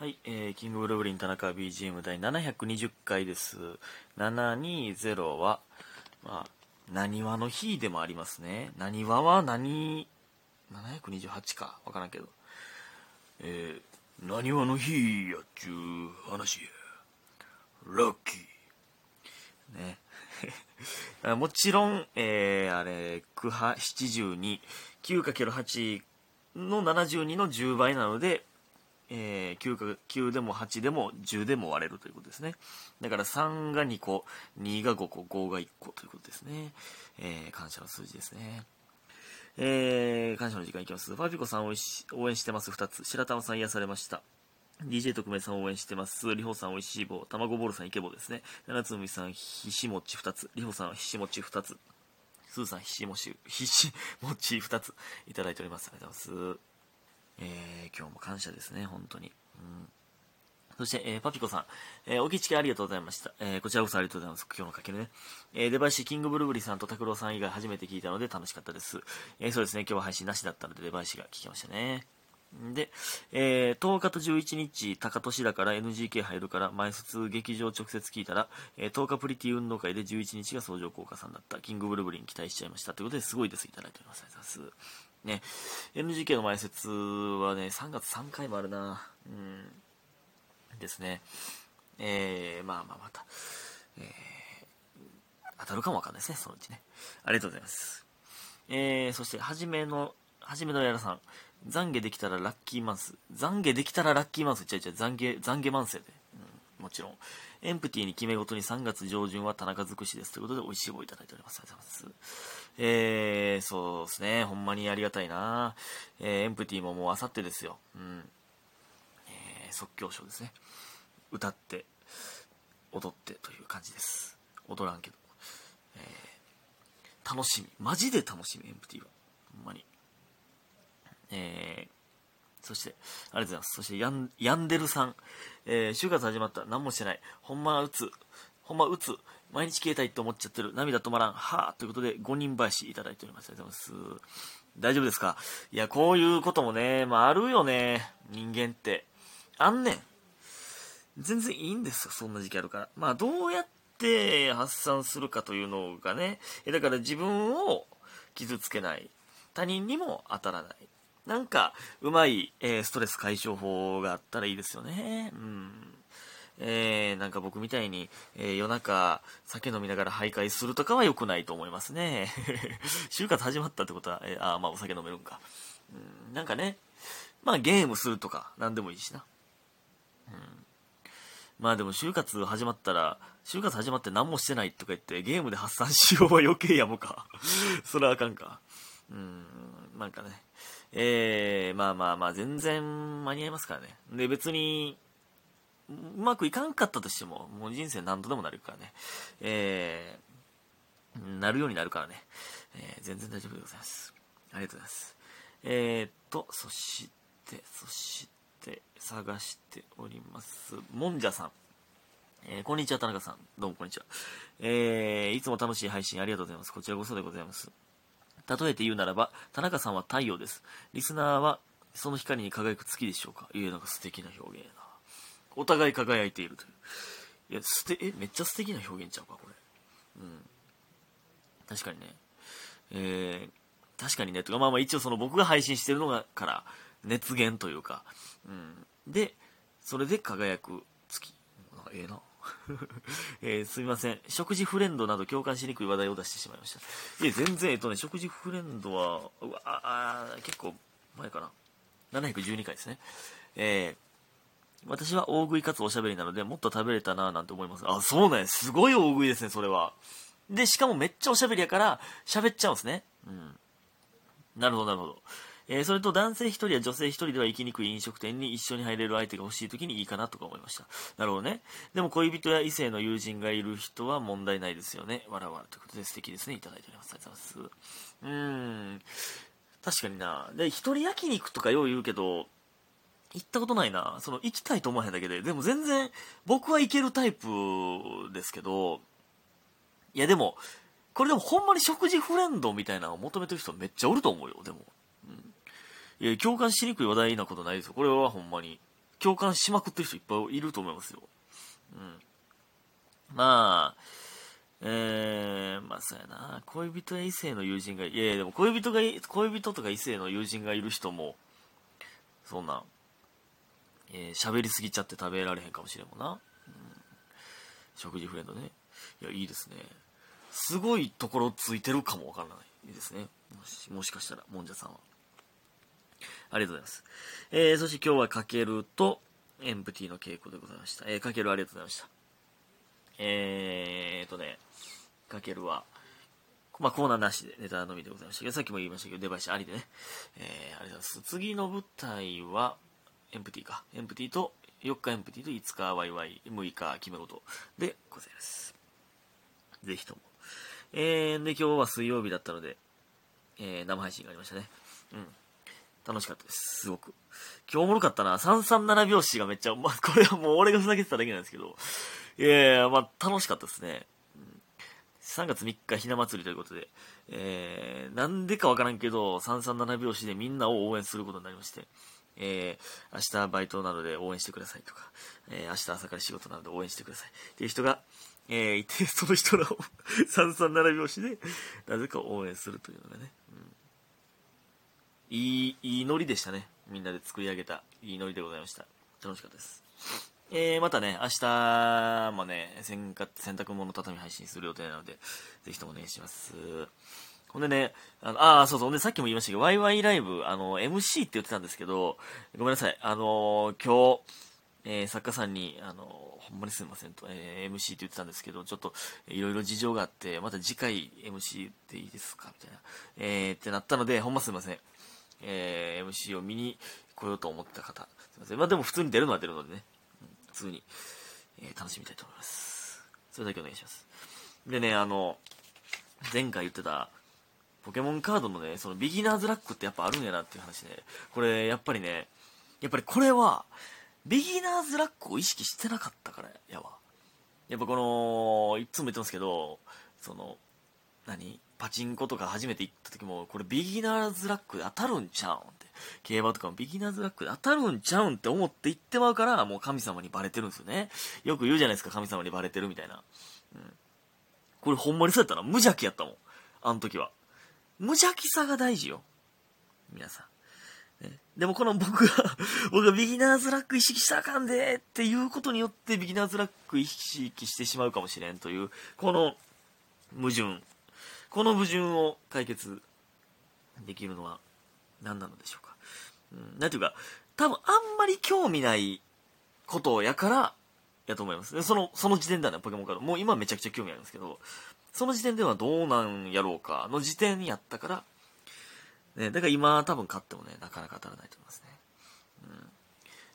はい、えー、キングブルブリン田中 BGM 第720回です。720は、まあ、何話の日でもありますね。何話は何、728か、わからんけど。えー、何話の日やっちゅう話や。ラッキー。ね。もちろん、えー、あれ、9波72、9×8 の72の10倍なので、えー、9, か9でも8でも10でも割れるということですね。だから3が2個、2が5個、5が1個ということですね。えー、感謝の数字ですね。えー、感謝の時間いきます。ファビコさん応援し応援してます2つ。白玉さん癒されました。DJ 特命さん応援してます。りほさんおいしい棒。卵ボールさんイケボですね。七つみさんひしもち2つ。りほさんひしもち2つ。スーさんひしもち、ひしもち2ついただいております。ありがとうございます。えー、今日も感謝ですね、本当に。うんそして、えー、パピコさん、えー、おきちけありがとうございました。えー、こちらこそありがとうございます。今日のかけるね。えー、デバイシキングブルブリさんと拓郎さん以外初めて聞いたので楽しかったです。えー、そうですね、今日は配信なしだったのでデバイシが聞きましたね。で、えー、10日と11日、高年だから NGK 入るから、前卒劇場直接聞いたら、えー、10日プリティ運動会で11日が相乗効果さんだった。キングブルブリン期待しちゃいました。ということで、すごいです。いただいております。ありがとうございます。ね、NGK の前説はね、3月3回もあるな。うん。ですね。えー、まあまあまた、えー、当たるかもわかんないですね、そのうちね。ありがとうございます。えー、そして、はじめの、はじめのやらさん。懺悔できたらラッキーマンス。懺悔できたらラッキーマンス。違う違う、懺悔、懺悔マンスやで。もちろん。エンプティに決め事に3月上旬は田中尽くしです。ということで、美味しい棒いただいております。ありがとうございます。えー、そうですね。ほんまにありがたいな。えー、エンプティももうあさってですよ。うん。えー、即興ショーですね。歌って、踊ってという感じです。踊らんけど。えー、楽しみ。マジで楽しみ、エンプティは。ほんまに。えー、そして、ありがとうございます。そして、ヤン、ヤンデルさん。えー、就活始まった。何もしてない。ほんま打つ。ほんま打つ。毎日消えたいって思っちゃってる。涙止まらん。はぁ。ということで、5人林いただいております。ありがとうございます。大丈夫ですか？いや、こういうこともね、まあ、あるよね。人間って。あんねん。全然いいんですよ。そんな時期あるから。まあ、どうやって発散するかというのがね。えだから自分を傷つけない。他人にも当たらない。なんか、うまい、えー、ストレス解消法があったらいいですよね。うん。えー、なんか僕みたいに、えー、夜中酒飲みながら徘徊するとかは良くないと思いますね。就活始まったってことは、えー、あまあお酒飲めるんか。うん、なんかね、まあゲームするとか、なんでもいいしな。うん。まあでも就活始まったら、就活始まって何もしてないとか言ってゲームで発散しようは余計やもか。それはあかんか。うん、なんかね。えー、まあまあまあ、全然間に合いますからね。で、別に、うまくいかんかったとしても、もう人生何度でもなるからね。えー、なるようになるからね。えー、全然大丈夫でございます。ありがとうございます。えー、っと、そして、そして、探しております。もんじゃさん。えー、こんにちは、田中さん。どうもこんにちは。えー、いつも楽しい配信ありがとうございます。こちらこそでございます。例えて言うならば、田中さんは太陽です。リスナーはその光に輝く月でしょうか？いや、なんか素敵な表現やな。お互い輝いているという。いや、すて、え、めっちゃ素敵な表現ちゃうか、これ。うん。確かにね。えー、確かにね。とか、まあまあ一応その僕が配信してるのがから、熱源というか、うん。で、それで輝く月。なんかええな。えー、すみません。食事フレンドなど共感しにくい話題を出してしまいました。いや、全然、えっとね、食事フレンドは、うわあ結構前かな。712回ですね。えー、私は大食いかつおしゃべりなので、もっと食べれたなぁなんて思います。あ、そうなんや。すごい大食いですね、それは。で、しかもめっちゃおしゃべりやから、喋っちゃうんですね。うん。なるほど、なるほど。えー、それと男性一人や女性一人では行きにくい飲食店に一緒に入れる相手が欲しい時にいいかなとか思いました。なるほどね。でも恋人や異性の友人がいる人は問題ないですよね。わらわらということで素敵ですね。いただいております。ありがとうございます。うーん。確かにな。で、一人焼肉とかよう言うけど、行ったことないな。その、行きたいと思わへんだけで。でも全然、僕は行けるタイプですけど、いやでも、これでもほんまに食事フレンドみたいなのを求めてる人めっちゃおると思うよ、でも。うん。いや、共感しにくい話題なことないですよ。これはほんまに。共感しまくってる人いっぱいいると思いますよ。うん。まあ、えー、まあそうやな。恋人や異性の友人が、いやいやでも恋人が、恋人とか異性の友人がいる人も、そんな、えー、喋りすぎちゃって食べられへんかもしれんもんな。うん、食事フレンドね。いや、いいですね。すごいところついてるかもわからないですね。もし、もしかしたら、もんじゃさんは。ありがとうございます。えー、そして今日はかけると、エンプティの稽古でございました。えー、かけるありがとうございました。えーとね、かけるは、まあ、コーナーなしでネタのみでございましたけど、さっきも言いましたけど、出囃子ありでね。えー、ありがとうございます。次の舞台は、エンプティか。エンプティと、4日エンプティと5日ワイワイ、6日決め事でございます。ぜひとも。えー、で、今日は水曜日だったので、えー、生配信がありましたね。うん。楽しかったです。すごく。今日おもろかったな。337拍子がめっちゃ、まあ、これはもう俺がふざけてただけなんですけど、いやいや、まあ、楽しかったですね。3月3日ひな祭りということで、えー、なんでかわからんけど、337拍子でみんなを応援することになりまして、えー、明日バイトなので応援してくださいとか、えー、明日朝から仕事なので応援してくださいっていう人が、えー、いて、その人らを 337拍子で、なぜか応援するというのがね、うん、いい、いいノリでしたね。みんなで作り上げた、いいノリでございました。楽しかったです。えー、またね、明日もね、洗濯物畳配信する予定なので、ぜひともお願いします。ほんでね、あの、あそうそう、で、さっきも言いましたけど、ワイワイライブ、あの、MC って言ってたんですけど、ごめんなさい、あの今日、えー、作家さんに、あのほんまにすみませんと、えー、MC って言ってたんですけど、ちょっと、いろいろ事情があって、また次回 MC でいいですか？みたいな、えー、ってなったので、ほんますみません。えー、MC を見に来ようと思った方、すみません。まあでも普通に出るのは出るのでね、普通に、えー、楽しみたいと思います。それだけお願いします。でね、あの、前回言ってた、ポケモンカードのね、そのビギナーズラックってやっぱあるんやなっていう話で、これやっぱりね、やっぱりこれは、ビギナーズラックを意識してなかったからやわ。やっぱこの、いつも言ってますけど、その、何？パチンコとか初めて行った時も、これビギナーズラックで当たるんちゃうんって競馬とかもビギナーズラックで当たるんちゃうんって思って言ってまうから、もう神様にバレてるんですよね。よく言うじゃないですか、神様にバレてるみたいな。うん。これほんまにそうやったな。無邪気やったもん。あの時は。無邪気さが大事よ。皆さん。ね、でもこの僕が 僕がビギナーズラック意識したらあかんでっていうことによってビギナーズラック意識してしまうかもしれんという、この矛盾。この矛盾を解決できるのは何なのでしょうか？うん、なんていうか、多分あんまり興味ないことやから、やと思います。その、その時点ではね、ポケモンカード。もう今めちゃくちゃ興味あるんですけど、その時点ではどうなんやろうか、の時点やったから、ね、だから今多分勝ってもね、なかなか当たらないと思いますね。うん。っ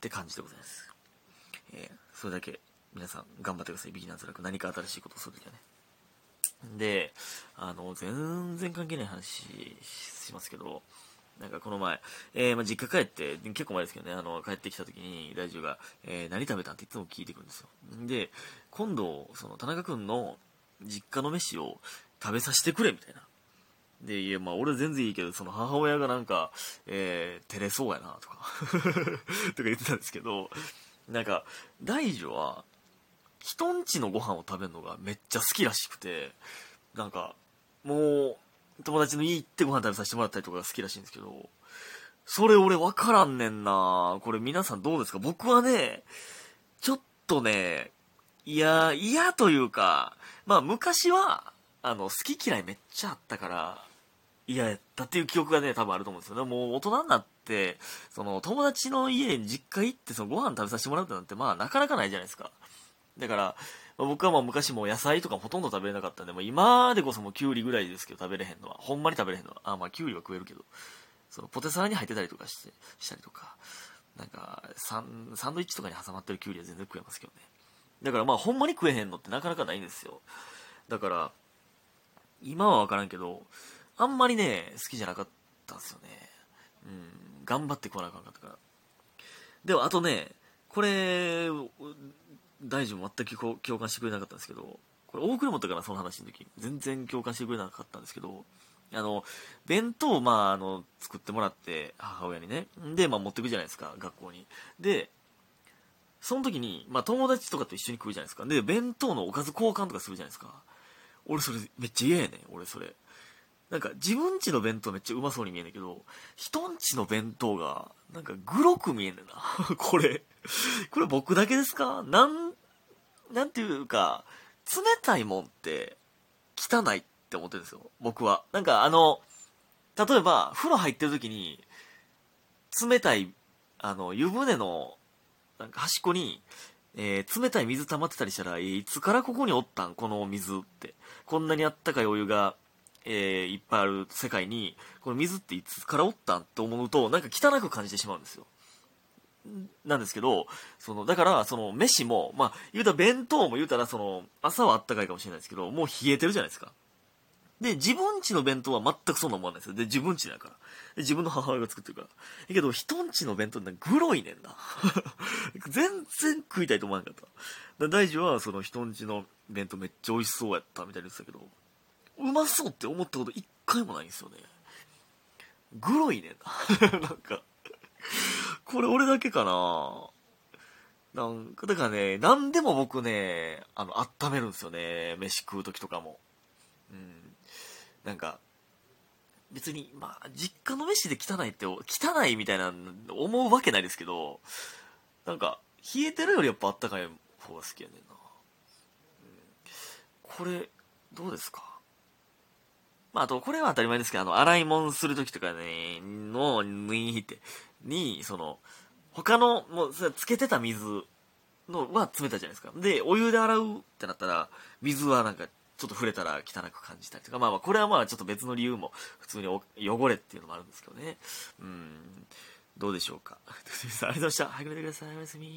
て感じでございます。えー、それだけ皆さん頑張ってください。ビギナーズラック何か新しいことをするときはね。で、あの、全然関係ない話しますけど、なんかこの前、えー、まあ、実家帰って、結構前ですけどね、あの、帰ってきた時に、大丈夫が、えー、何食べたんっていつも聞いてくるんですよ。で、今度、その、田中君の実家の飯を食べさせてくれ、みたいな。で、いや、まあ、俺全然いいけど、その母親がなんか、えー、照れそうやな、とか とか言ってたんですけど、なんか、大女は、人んちのご飯を食べるのがめっちゃ好きらしくて、なんか、もう、友達の家行ってご飯食べさせてもらったりとかが好きらしいんですけど、それ俺分からんねんなこれ皆さんどうですか？僕はね、ちょっとね、いや、嫌というか、まあ昔は、あの、好き嫌いめっちゃあったから、嫌やったっていう記憶がね、多分あると思うんですよね。もう大人になって、その友達の家に実家行ってそのご飯食べさせてもらうってなんて、まあなかなかないじゃないですか。だから、僕はもう昔も野菜とかほとんど食べれなかったんで、もう今でこそもうキュウリぐらいですけど食べれへんのは。ほんまに食べれへんのは。あ、まあキュウリは食えるけど。そのポテサラに入ってたりとかして、したりとか。なんか、サン、サンドイッチとかに挟まってるキュウリは全然食えますけどね。だからまあほんまに食えへんのってなかなかないんですよ。だから、今はわからんけど、あんまりね、好きじゃなかったんですよね。うん、頑張ってこなあかんかったから。でもあとね、これ、大臣も全く共感してくれなかったんですけど、これ大倉本かな、その話の時。全然共感してくれなかったんですけど、あの、弁当を、まあ、あの、作ってもらって、母親にね。で、まあ、持ってくじゃないですか、学校に。で、その時に、まあ友達とかと一緒に食うじゃないですか。で、弁当のおかず交換とかするじゃないですか。俺それめっちゃ嫌やねん、俺それ。なんか自分ちの弁当めっちゃうまそうに見えんだけど、人んちの弁当が、なんかグロく見えんねんな。これ。これ僕だけですか？なん、なんていうか、冷たいもんって汚いって思ってるんですよ。僕は。なんかあの、例えば、風呂入ってる時に、冷たい、あの、湯船の、なんか端っこに、えー、冷たい水溜まってたりしたら、いつからここにおったん？この水って。こんなにあったかいお湯が、えー、いっぱいある世界に、この水っていつからおったん？って思うと、なんか汚く感じてしまうんですよ。なんですけど、その、だから、その、飯も、まあ、言うたら弁当も言うたら、その、朝はあったかいかもしれないですけど、もう冷えてるじゃないですか。で、自分家の弁当は全くそんな思わないですよ。で、自分家だから。で、自分の母親が作ってるから。だけど、人んちの弁当ってグロいねんな。全然食いたいと思わなかった。大樹は、その人んちの弁当めっちゃ美味しそうやったみたいに言ってたけど、うまそうって思ったこと一回もないんですよね。グロいねんな。なんか、これ俺だけかななんか、だからね、何でも僕ね、あの、温めるんですよね。飯食う時とかも。うん。なんか、別に、まあ、実家の飯で汚いって、汚いみたいな思うわけないですけど、なんか、冷えてるよりやっぱあったかい方が好きやねんな。うん、これ、どうですか？まあ、あと、これは当たり前ですけど、あの、洗い物するときとかね、の、に、って、に、その、他の、もう、つけてた水のは冷たいじゃないですか。で、お湯で洗うってなったら、水はなんかちょっと触れたら汚く感じたりとか、まあまあ、これはまあちょっと別の理由も、普通に汚れっていうのもあるんですけどね。うん、どうでしょうか。ありがとうございました。早く寝てください。おやすみ。